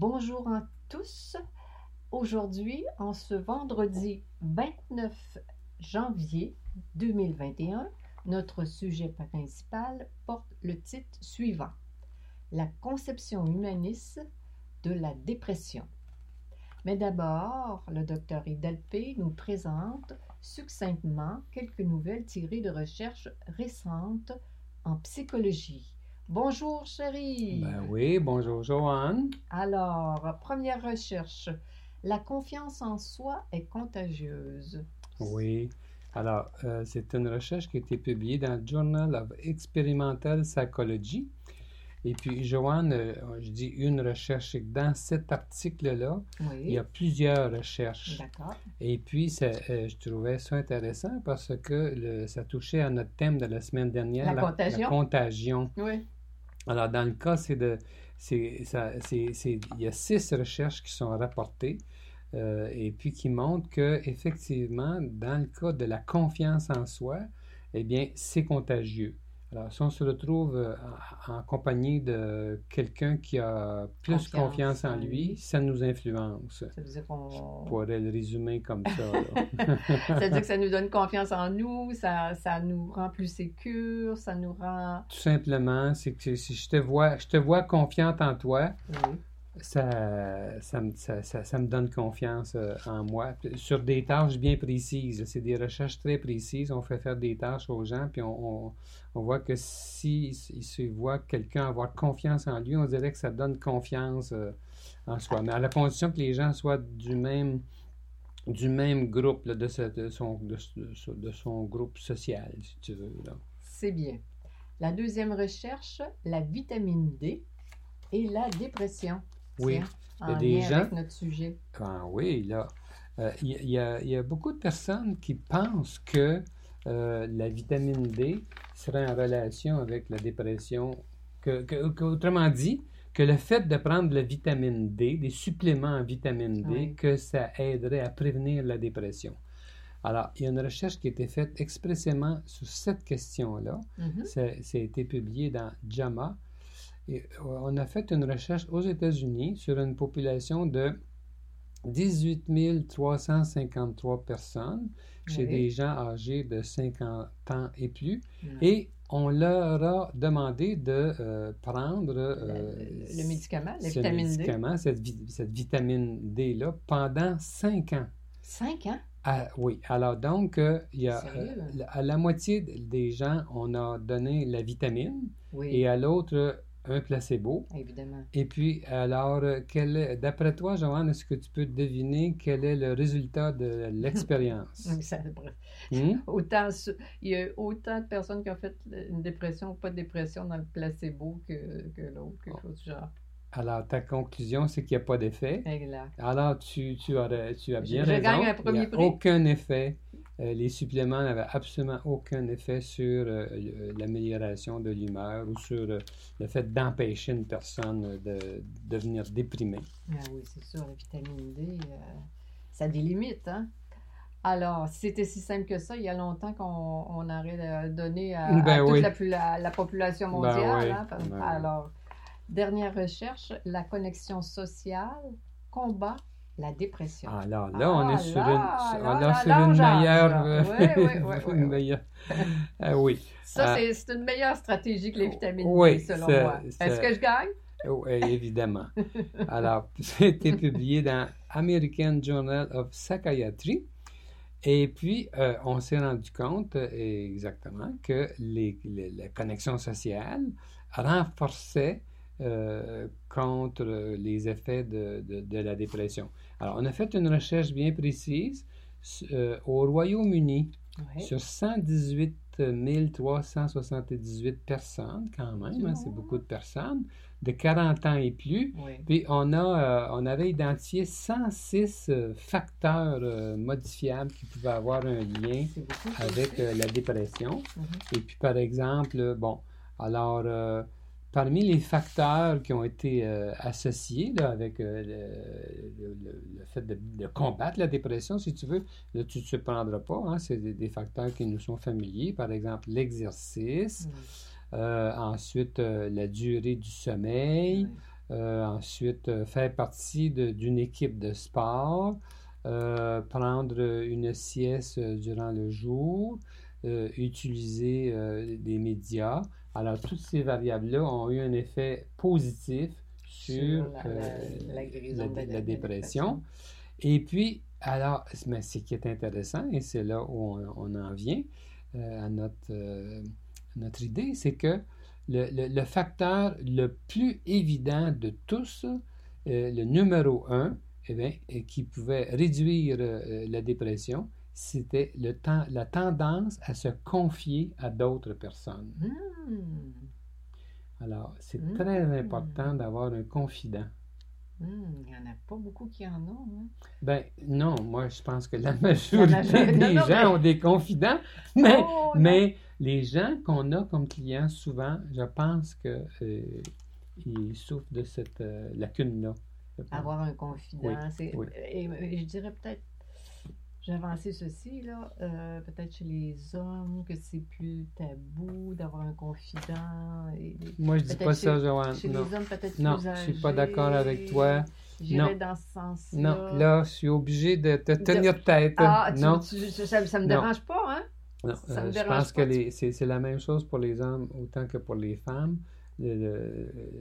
Bonjour à tous. Aujourd'hui, en ce vendredi 29 janvier 2021, notre sujet principal porte le titre suivant La conception humaniste de la dépression. Mais d'abord, le docteur Idalpé nous présente succinctement quelques nouvelles tirées de recherches récentes en psychologie. Bonjour chérie. Ben oui, bonjour Joanne. Alors, première recherche. La confiance en soi est contagieuse. Oui. Alors, euh, c'est une recherche qui a été publiée dans le Journal of Experimental Psychology et puis, Joanne, euh, je dis une recherche, c'est que dans cet article-là, il y a plusieurs recherches. D'accord. Et puis, euh, je trouvais ça intéressant parce que ça touchait à notre thème de la semaine dernière, la, contagion. La contagion. Oui. Alors, dans le cas, c'est de. Il y a six recherches qui sont rapportées euh, et puis qui montrent que effectivement, dans le cas de la confiance en soi, eh bien, c'est contagieux. Alors, si on se retrouve euh, en, compagnie de quelqu'un qui a plus confiance, en lui, ça nous influence. Ça veut dire qu'on... Je pourrais le résumer comme ça. ça veut dire que ça nous donne confiance en nous, ça, ça nous rend plus sécures, ça nous rend... Tout simplement, c'est que si je te vois, je te vois confiante en toi, oui ça, ça, ça, ça, me donne confiance euh, en moi. Sur des tâches bien précises, c'est des recherches très précises. On fait faire des tâches aux gens, puis on, on, voit que si se voit quelqu'un avoir confiance en lui, on dirait que ça donne confiance euh, en soi. Mais à la condition que les gens soient du même du même groupe, de, de, son, de, son groupe social, si tu veux. C'est bien. La deuxième recherche, la vitamine D et la dépression. Oui, il y a des gens. Avec notre sujet. Ah, oui, là. Euh, il, y a, il, y a, beaucoup de personnes qui pensent que euh, la vitamine D serait en relation avec la dépression. Que, que, autrement dit, que le fait de prendre la vitamine D, des suppléments en vitamine D, que ça aiderait à prévenir la dépression. Alors, il y a une recherche qui a été faite expressément sur cette question-là. Ça, ça, a été publié dans JAMA on a fait une recherche aux États-Unis sur une population de 18 353 personnes chez des gens âgés de 50 ans et plus. Et on leur a demandé de euh, prendre euh, le, médicament, la vitamine médicament, D. Cette, cette vitamine D-là pendant 5 ans. 5 ans? Ah, oui. Alors, donc, euh, il y a, à la moitié des gens, on a donné la vitamine et à l'autre, un placebo. Évidemment. Et puis, alors, d'après toi, Joanne, est-ce que tu peux deviner quel est le résultat de l'expérience? hmm? autant, il y a autant de personnes qui ont fait une dépression ou pas de dépression dans le placebo que, que l'autre, quelque chose du genre. Alors, ta conclusion, c'est qu'il n'y a pas d'effet. Exact. Alors, tu, tu, as, tu as bien je, raison. gagne un premier il n'y a aucun effet. Euh, les suppléments n'avaient absolument aucun effet sur euh, l'amélioration de l'humeur ou sur euh, le fait d'empêcher une personne de, devenir déprimée. Ah oui, c'est sûr, la vitamine D, ça limites, hein? Alors, si c'était si simple que ça, il y a longtemps qu'on aurait donné à, ben toute la, population ben mondiale. Hein? Ben Alors, dernière recherche, la connexion sociale combat la dépression. Alors là, on est sur une, meilleure. Ah oui. Ça, ah. c'est une meilleure stratégie que les vitamines D, selon moi. Est-ce que je gagne? Oui, évidemment. Alors, ça a été publié dans American Journal of Psychiatry. Et puis, euh, on s'est rendu compte euh, exactement que les, la connexion sociale renforçait euh, contre les effets de, de, la dépression. Alors, on a fait une recherche bien précise euh, au Royaume-Uni sur 118 378 personnes, quand même, hein, c'est beaucoup de personnes, de 40 ans et plus. Oui. Puis on, a, euh, on avait identifié 106 euh, facteurs euh, modifiables qui pouvaient avoir un lien avec euh, la dépression. Mhm. Et puis, par exemple, bon, alors, parmi les facteurs qui ont été euh, associés là, avec euh, le, le- le- le fait de, de combattre la dépression, si tu veux, là, tu ne te surprendras pas, hein, c'est des, des facteurs qui nous sont familiers, par exemple l'exercice, euh, ensuite la durée du sommeil, ensuite, faire partie d'une équipe de sport, prendre une sieste durant le jour, utiliser des médias. Alors, toutes ces variables-là ont eu un effet positif sur, Sur la- euh, la- la la- la- dépression. Et puis, alors, mais ce qui est intéressant, et c'est là où on, on en vient euh, à notre, euh, notre idée, c'est que le, le- le facteur le plus évident de tous, le numéro un, eh bien, et qui pouvait réduire la dépression, c'était le temps, la tendance à se confier à d'autres personnes. Hmm. Alors, c'est Mm. très important d'avoir un confident. Hmm. Il n'y en a pas beaucoup qui en ont. hein. Ben non, moi je pense que la majorité majorité- des non, non, gens mais- ont des confidents, mais, Oh, mais les gens qu'on a comme clients, souvent, je pense que euh, souffrent de cette euh, lacune-là. Avoir un confident. Oui, c'est- oui. Et, et je dirais peut-être, j'ai avancé ceci, là, euh, peut-être chez les hommes, que c'est plus tabou d'avoir un confident. Et, Moi je dis pas chez- ça, Joanne. chez Non, les hommes, peut-être non, plus je suis pas d'accord âgés. avec toi. J'irais dans ce sens-là. Non, là, je suis obligé de te tenir tête. Ah, tu- non, tu- ça, ça me Non. dérange pas, hein? non, ça euh, me je dérange pense pas, que tu- les- c'est c'est la même chose pour les hommes autant que pour les femmes.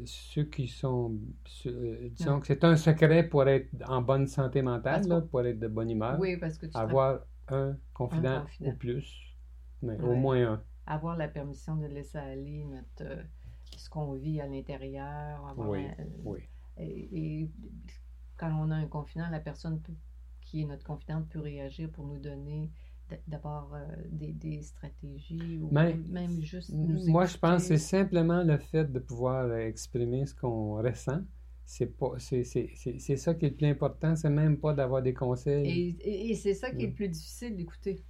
Ceux qui sont, ceux- euh, disons que c'est un secret pour être en bonne santé mentale, là, pour être de bonne humeur, Oui, parce que tu avoir un confident, confident. ou plus, mais au moins un. avoir la permission de laisser aller notre, euh, ce qu'on vit à l'intérieur. avoir Oui, un- oui. Et, et quand on a un confident, la personne peut- qui est notre confidente peut réagir pour nous donner d'abord euh, des, des stratégies ou même juste nous Moi, je pense que c'est simplement le fait de pouvoir euh, exprimer ce qu'on ressent. C'est pas, c'est, c'est, c'est, c'est ça qui est le plus important. C'est même pas d'avoir des conseils. Et, et- et c'est ça qui est Mm. le plus difficile d'écouter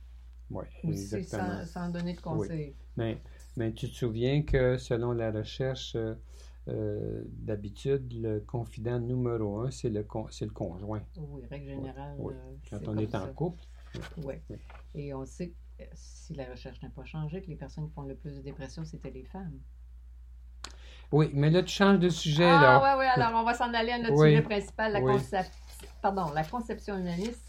Oui, exactement. sans, sans donner de conseils. Mais, mais tu te souviens que selon la recherche, euh, euh, d'habitude, le confident numéro un, c'est le, con- c'est le conjoint. Oui, règle générale. oui. Quand on est en ça. couple. Oui. Et on sait que euh, si la recherche n'a pas changé, que les personnes qui font le plus de dépression, c'était les femmes. Oui, mais là, tu changes de sujet, ah, là. ouais, ouais, alors on va s'en aller à notre Oui. sujet principal, la, Oui. concep- Pardon, la conception humaniste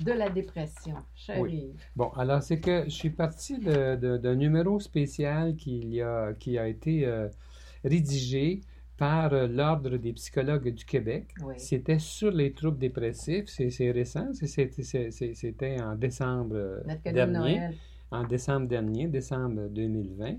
de la dépression. Oui. Bon, alors c'est que je suis parti d'un numéro spécial qui, a, qui a été euh, rédigé par euh, l'Ordre des psychologues du Québec. Oui. C'était sur les troubles dépressifs. C'est récent. C'était en décembre euh, de dernier. En décembre dernier, décembre 2020.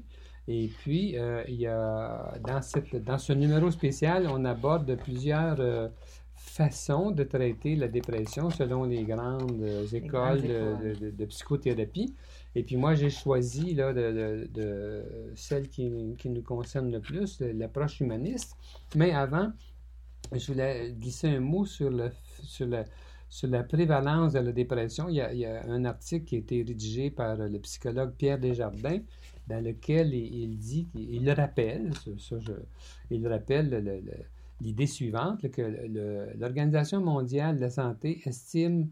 Et puis, euh, il y a, dans, cette, dans ce numéro spécial, on aborde plusieurs euh, façons de traiter la dépression selon les grandes écoles, grandes de- écoles. de, de psychothérapie. Et puis moi, j'ai choisi là, de, celle qui, nous concerne le plus, l'approche humaniste. Mais avant, je voulais glisser un mot sur, le, sur, la, sur la prévalence de la dépression. Il y, a, un article qui a été rédigé par le psychologue Pierre Desjardins dans lequel il, dit, il le rappelle, ça, je- rappelle le- le- le- l'idée suivante, que le- l'Organisation mondiale de la santé estime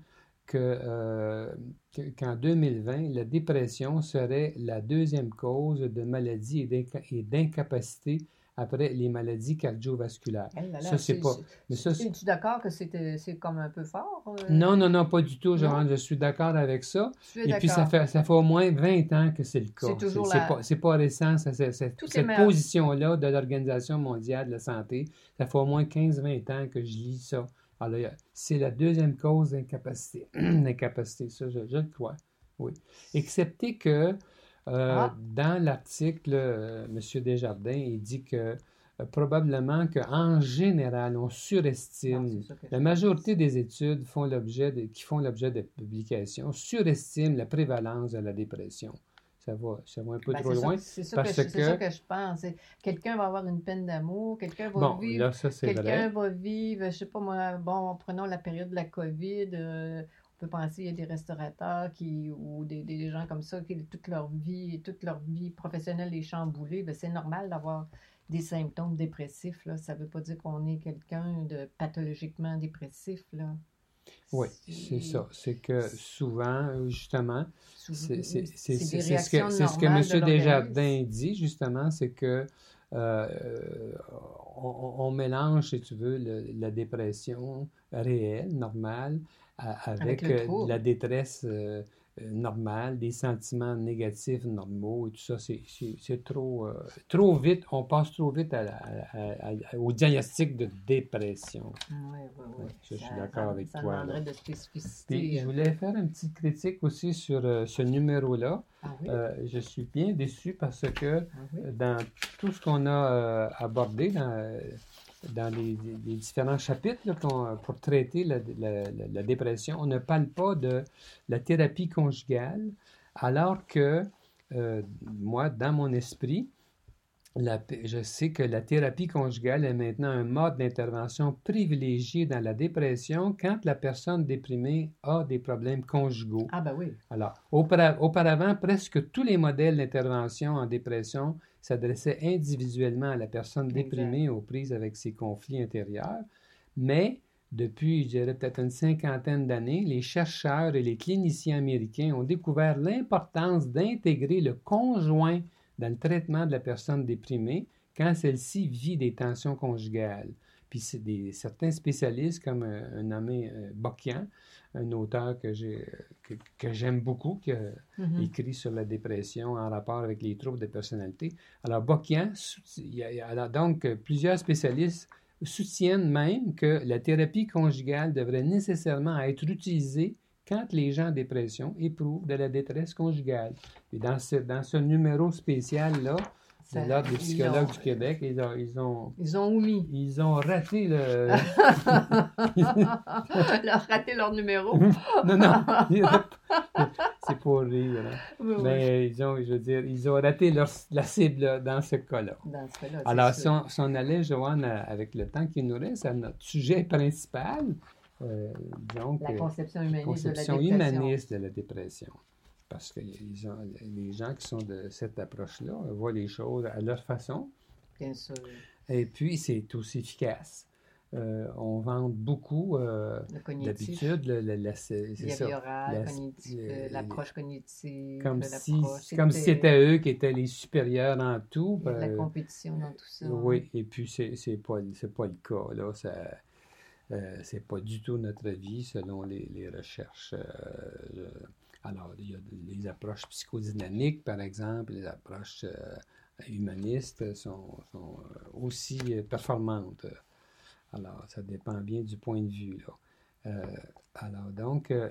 euh, que- qu'en 2020, la dépression serait la deuxième cause de maladie et d'inca- et d'incapacité après les maladies cardiovasculaires. Eh là là, Ça, c'est pas- Mais ça, Es-tu d'accord que c'était- c'est comme un peu fort? euh? non, non, non, pas du tout, je suis d'accord avec ça. Es Et puis, ça fait, ça fait au moins 20 ans que c'est le cas. C'est toujours la- pas, c'est pas récent, ça, est cette position-là de l'Organisation mondiale de la santé. Ça fait au moins 15-20 ans que je lis ça. Alors, il y a- c'est la deuxième cause d'incapacité. d'incapacité, ça, je, je le crois. Oui. Excepté que euh, Ah. dans l'article, euh, M. Desjardins, il dit que euh, probablement qu'en général, on surestime je la majorité des études font l'objet de- qui font l'objet de publications surestiment la prévalence de la dépression. Ça va, ça va un peu Ben, trop loin. C'est ça, parce que je- c'est que- ça que je pense. Quelqu'un va avoir une peine d'amour, quelqu'un va Bon, vivre Quelqu'un va vivre, je sais pas moi, bon, prenons la période de la COVID, euh, on peut penser, il y a des restaurateurs qui, ou des, des gens comme ça, qui toute leur vie, toute leur vie professionnelle est chamboulée, ben, c'est normal d'avoir des symptômes dépressifs, là. Ça veut pas dire qu'on est quelqu'un de pathologiquement dépressif, là. Oui, c'est ça. C'est que souvent, euh, justement, c'est ce que, ce de M. Desjardins dit, justement, c'est que euh, on, on mélange, si tu veux, le- la dépression réelle, normale, avec, euh, la détresse euh, euh, normale, des sentiments négatifs normaux et tout ça. C'est- trop, euh, trop vite, on passe trop vite à la- à- à- à- au diagnostic de dépression. Oui, oui, oui. Ça, je suis d'accord avec ça toi, demanderait de Puis, je voulais faire une petite critique aussi sur euh, ce numéro-là. Ah oui? Euh, je suis bien déçu parce que Ah oui? euh, dans tout ce qu'on a euh, abordé dans, dans les, différents chapitres qu'on- pour traiter la dépression, on ne parle pas de la thérapie conjugale, alors que euh, moi, dans mon esprit, la- je sais que la thérapie conjugale est maintenant un mode d'intervention privilégié dans la dépression quand la personne déprimée a des problèmes conjugaux. Ah ben oui. Alors, aupara- auparavant, presque tous les modèles d'intervention en dépression s'adressaient individuellement à la personne Exact. déprimée aux prises avec ses conflits intérieurs, mais depuis, je dirais peut-être une cinquantaine d'années, les chercheurs et les cliniciens américains ont découvert l'importance d'intégrer le conjoint dans le traitement de la personne déprimée quand celle-ci vit des tensions conjugales. Puis des, certains spécialistes, comme euh, un nommé euh, Bokian, un auteur que j'ai que, que j'aime beaucoup, qui a Mhm. écrit sur la dépression en rapport avec les troubles de personnalité. Alors, sout- il y a- il y a- alors, donc, euh, plusieurs spécialistes soutiennent même que la thérapie conjugale devrait nécessairement être utilisée quand les gens en dépression éprouvent de la détresse conjugale. Et dans ce, dans ce numéro spécial-là, de l'Ordre des ils psychologues ont- du Québec, ils ont, ils ont, Ils ont omis. ils ont raté le... leur raté leur numéro. non, non, c'est pour rire. hein. Oui, oui. Mais ils ont, je veux dire, ils ont raté leur, la cible dans ce cas-là. Dans ce cas-là, c'est Alors, si on, si on allait, Joanne, avec le temps qui nous reste, à notre sujet principal, euh, donc, La euh, conception humaniste conception de la dépression. humaniste de la dépression. Parce que ils ont- les gens qui sont de cette approche-là voient les choses à leur façon, Bien sûr. et puis c'est aussi efficace. Euh, on vante beaucoup, euh, d'habitude, l'approche cognitive. Comme si, comme si c'était eux qui étaient les supérieurs en tout. La compétition dans tout ça. Oui, et puis c'est c'est pas, c'est pas le cas. Là. Ça, euh, c'est pas du tout notre avis selon les, les recherches. euh, alors, il y a les approches psychodynamiques, par exemple, les approches euh, humanistes sont, sont, euh, aussi performantes. Alors, ça dépend bien du point de vue. Là. Euh, alors, donc, euh,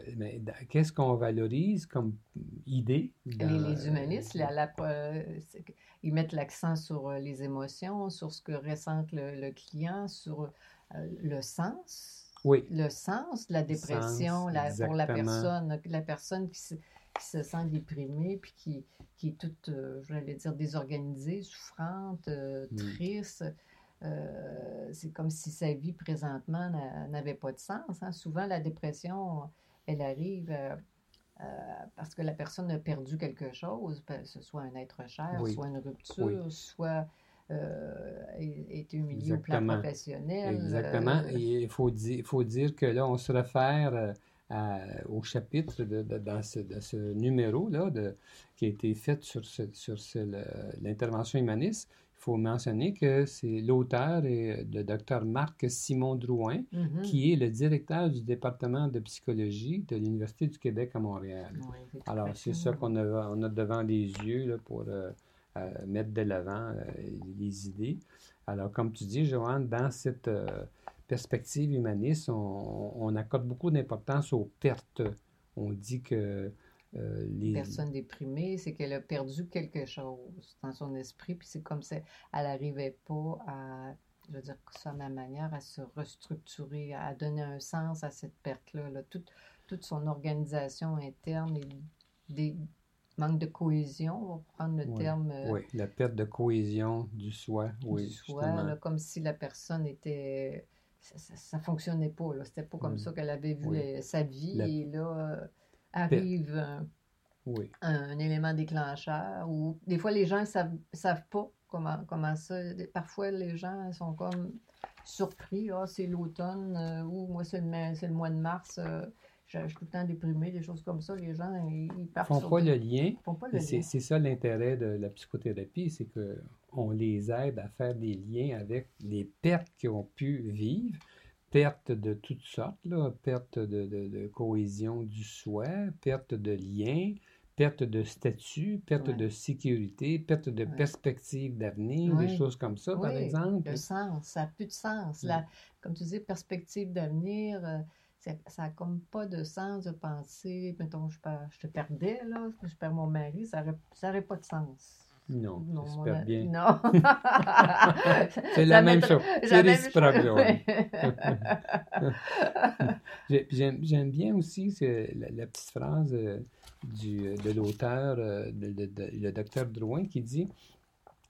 qu'est-ce qu'on valorise comme idée? dans- Les, les humanistes, la- la- euh, ils mettent l'accent sur les émotions, sur ce que ressent le, le client, sur le sens. Oui, Le sens de la dépression sens, la- pour la personne, la personne qui se, qui se sent déprimée, puis qui, qui est toute, euh, je vais dire, désorganisée, souffrante, euh, Mm. triste. Euh, c'est comme si sa vie présentement n'a- n'avait pas de sens. hein. Souvent, la dépression, elle arrive euh, parce que la personne a perdu quelque chose, que ce soit un être cher, Oui. soit une rupture, Oui. soit est est humilié au plan Exactement. professionnel. Exactement. euh, Et il faut dire, faut dire que là, on se réfère euh, à- au chapitre de, de- dans ce, de ce numéro-là de- qui a été fait sur, ce- sur ce- le- l'intervention humaniste. Il faut mentionner que c'est l'auteur et le docteur Marc Simon Drouin, mhm. qui est le directeur du département de psychologie de l'Université du Québec à Montréal. Oui, Alors, c'est ça qu'on a, on a devant les yeux là, pour euh, euh, mettre de l'avant euh, les idées. Alors, comme tu dis, Joanne, dans cette euh, perspective humaniste, on, accorde beaucoup d'importance aux pertes. On dit que euh, les... Personne déprimée, c'est qu'elle a perdu quelque chose dans son esprit, puis c'est comme si elle n'arrivait pas à, je veux dire ça ma manière, à se restructurer, à donner un sens à cette perte-là. là. Toute, toute son organisation interne est dé- manque de cohésion, on va prendre le Oui, terme euh, oui, la perte de cohésion du soi, du soi, là, comme si la personne était... Ça, ça fonctionnait pas, là. C'était pas comme Mm. ça qu'elle avait vu Oui. sa vie, La- et là, euh, arrive un, Oui, un élément déclencheur, ou des fois, les gens ne savent, savent pas comment, comment ça... Parfois, les gens sont comme surpris, ah, c'est l'automne, euh, ou moi, c'est le, le mois de mars, je, je suis tout le temps déprimée, des choses comme ça. Les gens, ils, ils partent font sur pas des- le lien. font pas le lien. c'est ça l'intérêt de la psychothérapie, c'est que on les aide à faire des liens avec les pertes qu'ils ont pu vivre, pertes de toutes sortes, là, perte de, de- de cohésion du soi, perte de lien, perte de statut, perte Ouais. de sécurité, perte de Ouais. perspective d'avenir, des choses comme ça, par exemple. Le sens, ça n'a plus de sens. Mm. La- comme tu dis, perspective d'avenir, euh, ça n'a comme pas de sens de penser, mettons, je, je te perdais, là, je perds mon mari, ça n'aurait pas de sens. Non, Non, ça a- bien. Non. C'est la Ça même chose. C'est réciproque, J'aime bien aussi la, la petite phrase euh, du, de l'auteur, euh, le docteur Drouin, qui dit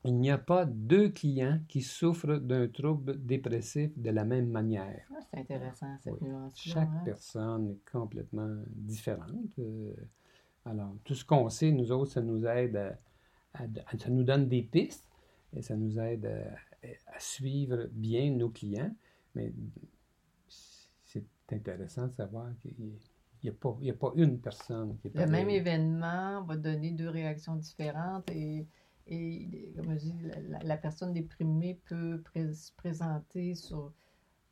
Il n'y a pas deux clients qui souffrent d'un trouble dépressif de la même manière. Ah, c'est intéressant, cette Oui. nuance-là. Chaque hein. personne est complètement différente. euh, alors, tout ce qu'on sait, nous autres, ça nous aide à, à- à- ça nous donne des pistes et ça nous aide à, à suivre bien nos clients. Mais c'est intéressant de savoir qu'il n'y a, a pas une personne qui est Le même événement va donner deux réactions différentes et, et comme je dis, la, personne déprimée peut pré- se présenter sur,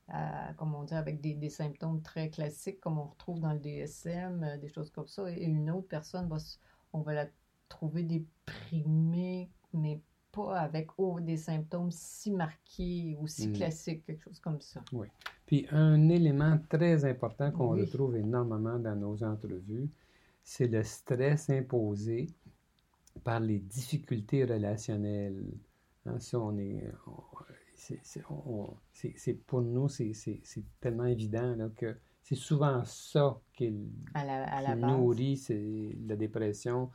à- comme on dit, avec des, des symptômes très classiques comme on retrouve dans le DSM, euh, des choses comme ça. Et une autre personne, va, on va la trouver déprimée, mais pas avec oh, des symptômes si marqués ou si Mm. classiques, quelque chose comme ça. Puis un élément très important qu'on Oui. retrouve énormément dans nos entrevues, c'est le stress imposé par les difficultés relationnelles. Hein, ça, on est, on- c'est, c'est- on- c'est- c'est- pour nous, c'est, c'est- c'est tellement évident là, que c'est souvent ça qui, nourrit c'est la dépression,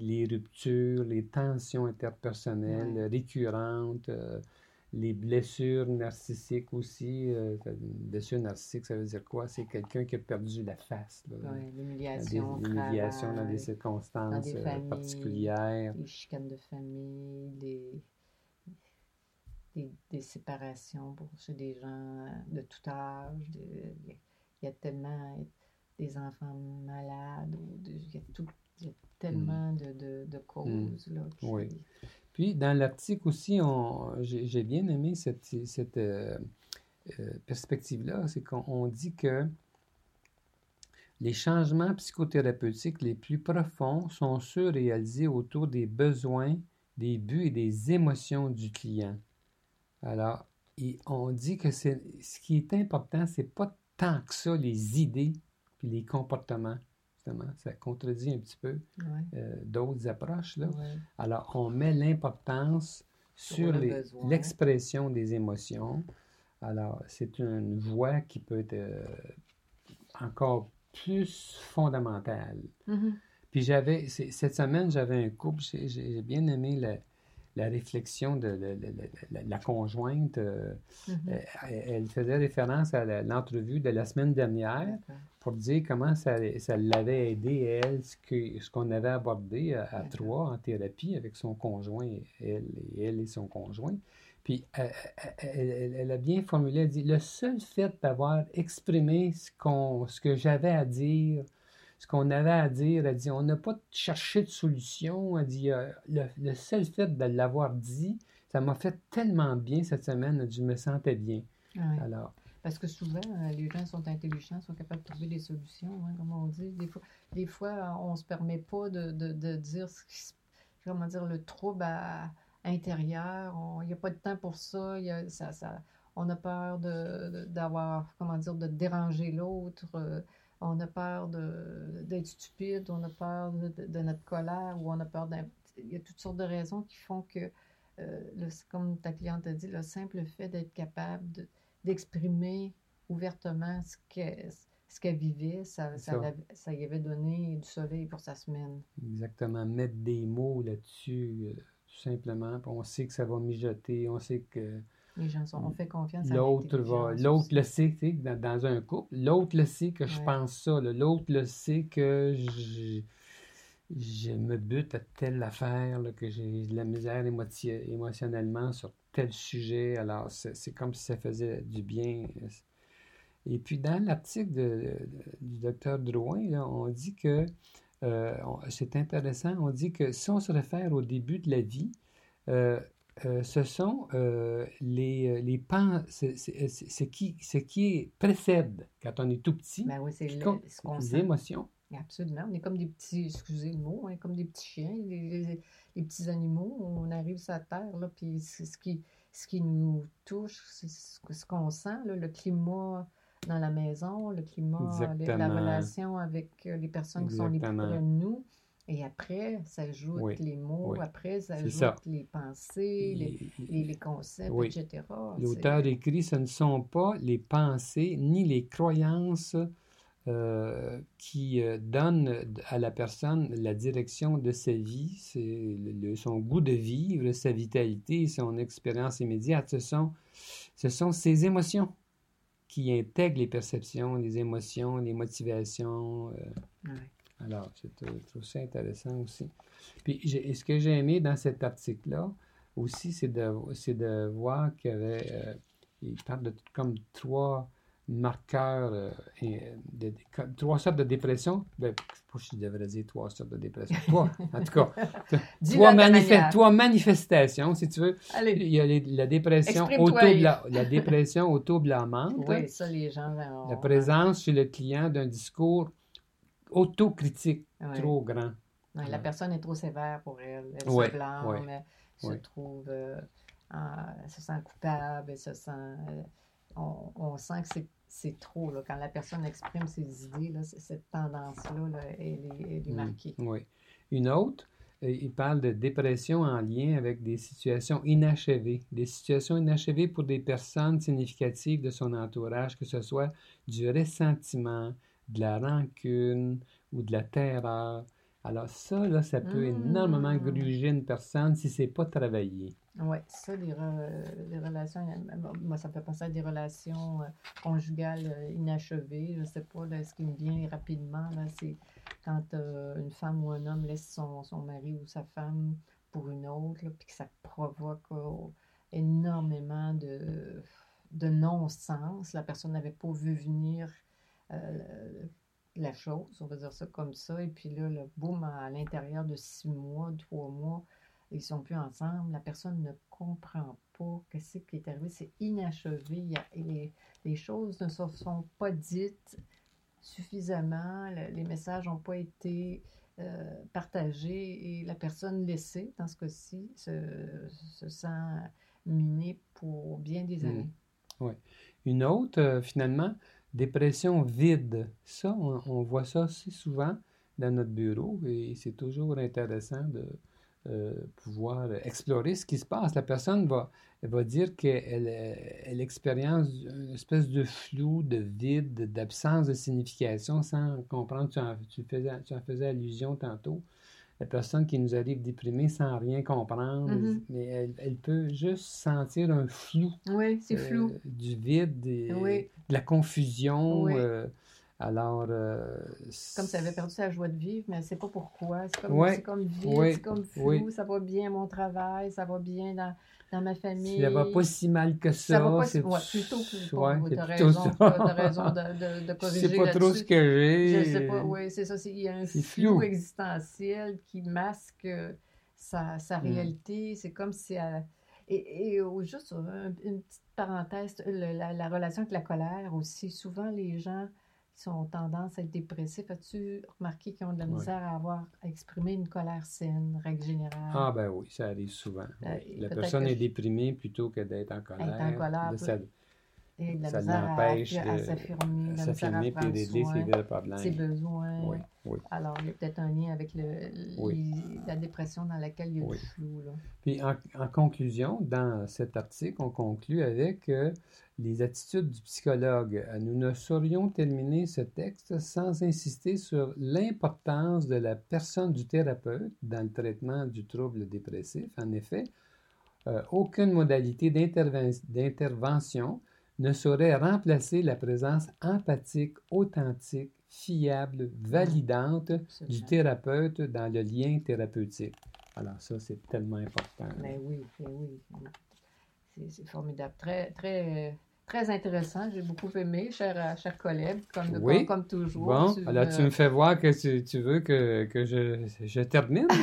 les ruptures, les tensions interpersonnelles Ouais. récurrentes, euh, les blessures narcissiques aussi. euh, blessure narcissique, ça veut dire quoi? C'est quelqu'un qui a perdu la face. Des l'humiliation, au humiliations dans des circonstances des euh, familles. particulières. des chicanes de famille, des, des, des séparations pour chez des gens de tout âge. Il y, a- tellement des enfants malades, ou de- il y a, tout, il y a tellement de, de, de causes. Là, qui- Mm. Oui. Puis dans l'article aussi, j'ai bien aimé cette, euh, euh, perspective-là, c'est qu'on on dit que les changements psychothérapeutiques les plus profonds sont ceux réalisés autour des besoins, des buts et des émotions du client. Alors, et on dit que ce qui est important, c'est pas tant que ça les idées puis les comportements. Justement, ça contredit un petit peu Ouais, euh, d'autres approches. Là. ouais. Alors, on met l'importance Sur le l'expression des émotions. Alors, c'est une voie qui peut être euh, encore plus fondamentale. Mhm. Puis j'avais, cette semaine, j'avais un couple, j'ai- bien aimé la, la réflexion de la, la- la- la- la conjointe. euh, Mhm. euh, elle, elle faisait référence à l'entrevue de la semaine dernière pour dire comment ça, ça l'avait aidé, elle, ce que- ce qu'on avait abordé à, à trois en thérapie avec son conjoint, elle et elle et son conjoint. Puis euh, elle, elle- elle a bien formulé, elle dit, le seul fait d'avoir exprimé ce, qu'on, ce que j'avais à dire, ce qu'on avait à dire, elle dit, on n'a pas cherché de solution, elle dit, euh, le, le seul fait de l'avoir dit, ça m'a fait tellement bien cette semaine, elle dit, je me sentais bien. Ouais. Alors, Parce que souvent, euh, les gens sont intelligents, sont capables de trouver des solutions, hein, comme on dit. Des fois, des fois euh, on ne se permet pas de, de- de dire, ce qui se- comment dire, le trouble à- intérieur. Il n'y a pas de temps pour ça. y a- ça, ça- on a peur de- de- d'avoir, comment dire, de déranger l'autre. On a peur d'être stupide. On a peur de, notre colère ou on a peur d'un... Il y a toutes sortes de raisons qui font que, euh, le- comme ta cliente a dit, le simple fait d'être capable de- d'exprimer ouvertement ce qu'elle ce vivait, ça, ça, Ça. l'avait- ça y avait donné du soleil pour sa semaine. Exactement, mettre des mots là-dessus, euh, tout simplement. On sait que ça va mijoter, on sait que Les gens sont, on fait confiance à l'autre va, l'autre le sait, tu sais, dans, dans un couple, l'autre le sait que je Ouais. pense ça, l'autre le sait que je, je me bute à telle affaire, là, que j'ai de la misère émoti- émotionnellement sur tel sujet. Alors, c'est comme si ça faisait du bien. Et puis, dans l'article de- de- du docteur Drouin, là, on dit que, euh, c'est intéressant, on dit que si on se réfère au début de la vie, euh, euh, ce sont euh, les, les c'est c'est- c'est- ce qui, ce qui précède quand on est tout petit, Ben oui, c'est ce qu'on les émotions. Absolument. On est comme des petits, excusez le mot, hein, comme des petits chiens, les, les- les petits animaux. On arrive sur la terre, là, puis c'est ce qui, ce qui nous touche, c'est ce qu'on sent, là, le climat dans la maison, le climat, les- la relation avec euh, les personnes qui sont les plus près de nous. Et après, ça ajoute Oui, les mots, oui. après, ça C'est ajoute ça. les pensées, les, Il- les, les concepts, Oui. etc. L'auteur écrit, ce ne sont pas les pensées ni les croyances euh, qui euh, donnent à la personne la direction de sa vie, c'est son goût de vivre, sa vitalité, son expérience immédiate. Ce sont, ce sont ses émotions qui intègrent les perceptions, les émotions, les motivations. euh. Alors, c'est, je trouve ça intéressant aussi. Puis, j'ai- ce que j'ai aimé dans cet article-là aussi, c'est de, c'est de voir qu'il y avait, euh, il parle de comme trois marqueurs, euh, de- de- comme trois sortes de dépression. Ben, je sais pas si je devrais dire trois sortes de dépression. Trois, en tout cas. Trois, manifestations, si tu veux. Allez, Il y a les- la dépression, Exprime-toi, autobla- la dépression autoblâmante. oui, ça, les gens... La présence chez le client d'un discours autocritique Ouais. trop grand. Ouais, la personne est trop sévère pour elle. Elle se blâme, elle se trouve, euh, en- se sent coupable, elle se sent. euh, on, on sent que c'est- c'est trop. Là, quand la personne exprime ses idées, là, cette tendance-là, là, elle, est, elle est Mm, marquée. Oui. Une autre, euh, il parle de dépression en lien avec des situations inachevées. Des situations inachevées pour des personnes significatives de son entourage, que ce soit du ressentiment, de la rancune ou de la terreur. Alors ça, là, ça peut énormément gruger une personne si c'est pas travaillé. Oui, ça, les, re- les relations, euh, moi, ça me fait penser à des relations euh, conjugales euh, inachevées. Je ne sais pas, là, ce qui me vient rapidement, là, c'est quand euh, une femme ou un homme laisse son, son mari ou sa femme pour une autre, là, puis que ça provoque énormément de, de non-sens. La personne n'avait pas vu venir euh, la chose, on va dire ça comme ça, et puis là, le boum, à l'intérieur de six mois, trois mois, ils sont plus ensemble, la personne ne comprend pas qu'est-ce qui est arrivé, c'est inachevé, il y a- et les, les choses ne se sont pas dites suffisamment, le- les messages n'ont pas été euh, partagés et la personne laissée, dans ce cas-ci, se, se sent minée pour bien des Mm. années. Une autre, euh, finalement, dépression vide. Ça, on, voit ça assez souvent dans notre bureau et c'est toujours intéressant de euh, pouvoir explorer ce qui se passe. La personne va, va dire qu'elle euh, elle expérience une espèce de flou, de vide, d'absence de signification sans comprendre. Tu en, tu faisais, tu en faisais allusion tantôt. La personne qui nous arrive déprimée sans rien comprendre, Mhm. mais elle, elle peut juste sentir un flou Oui, c'est euh, flou. du vide, et Oui. de la confusion. Oui. euh, alors, euh, Comme ça avait perdu sa joie de vivre, mais elle ne sait pas pourquoi. C'est comme, Ouais, comme vide, ouais, c'est comme flou, ça va bien mon travail, ça va bien dans, dans ma famille. ça va pas si mal que ça. Ça va pas si- c'est ouais, plutôt que ouais, tu c'est as plutôt raison, t'as raison de, de, de Je corriger sais pas trop ce que j'ai. Je sais pas, oui, c'est ça. c'est- Il y a un C'est flou existentiel qui masque euh, sa, sa Mm. réalité. C'est comme si. elle- et, et au- juste une petite parenthèse, le- la, la relation avec la colère aussi. Souvent, les gens qui ont tendance à être dépressifs, as-tu remarqué qu'ils ont de la misère à avoir à exprimer une colère saine, règle générale? Ah ben oui, ça arrive souvent. oui. Euh, La personne est déprimée plutôt que d'être en colère. en colère, de ça- et de la ça misère à, l'empêche à s'affirmer, s'affirmer et prendre régler ses vrais problèmes. ses besoins. Oui. Oui. Alors, il y a peut-être un lien avec le, Oui. les- la dépression dans laquelle il y a du flou. Là. Puis en, en conclusion, dans cet article, on conclut avec euh, les attitudes du psychologue. Euh, Nous ne saurions terminer ce texte sans insister sur l'importance de la personne du thérapeute dans le traitement du trouble dépressif. En effet, euh, aucune modalité d'interven- d'intervention ne saurait remplacer la présence empathique, authentique, fiable, validante du thérapeute dans le lien thérapeutique. Alors ça, c'est tellement important. Mais oui, mais oui. C'est- formidable. Très, très, très intéressant. J'ai beaucoup aimé, cher, cher collègue, comme, Oui. comme, comme toujours. Bon, Tu, alors euh, tu me fais voir que tu, tu veux que, que je, je termine?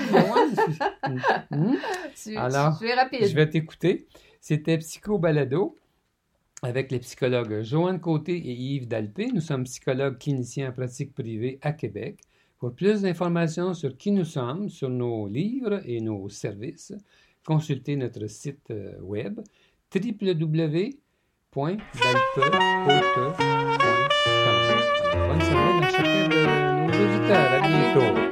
Hmm? tu- alors, tu es rapide. Je vais t'écouter. C'était Psycho Balado avec les psychologues Joanne Côté et Yves Dalpé. Nous sommes psychologues cliniciens en pratique privée à Québec. Pour plus d'informations sur qui nous sommes, sur nos livres et nos services, consultez notre site euh, web www.dalpecote.com. Bonne semaine à chacun de nos auditeurs. À bientôt.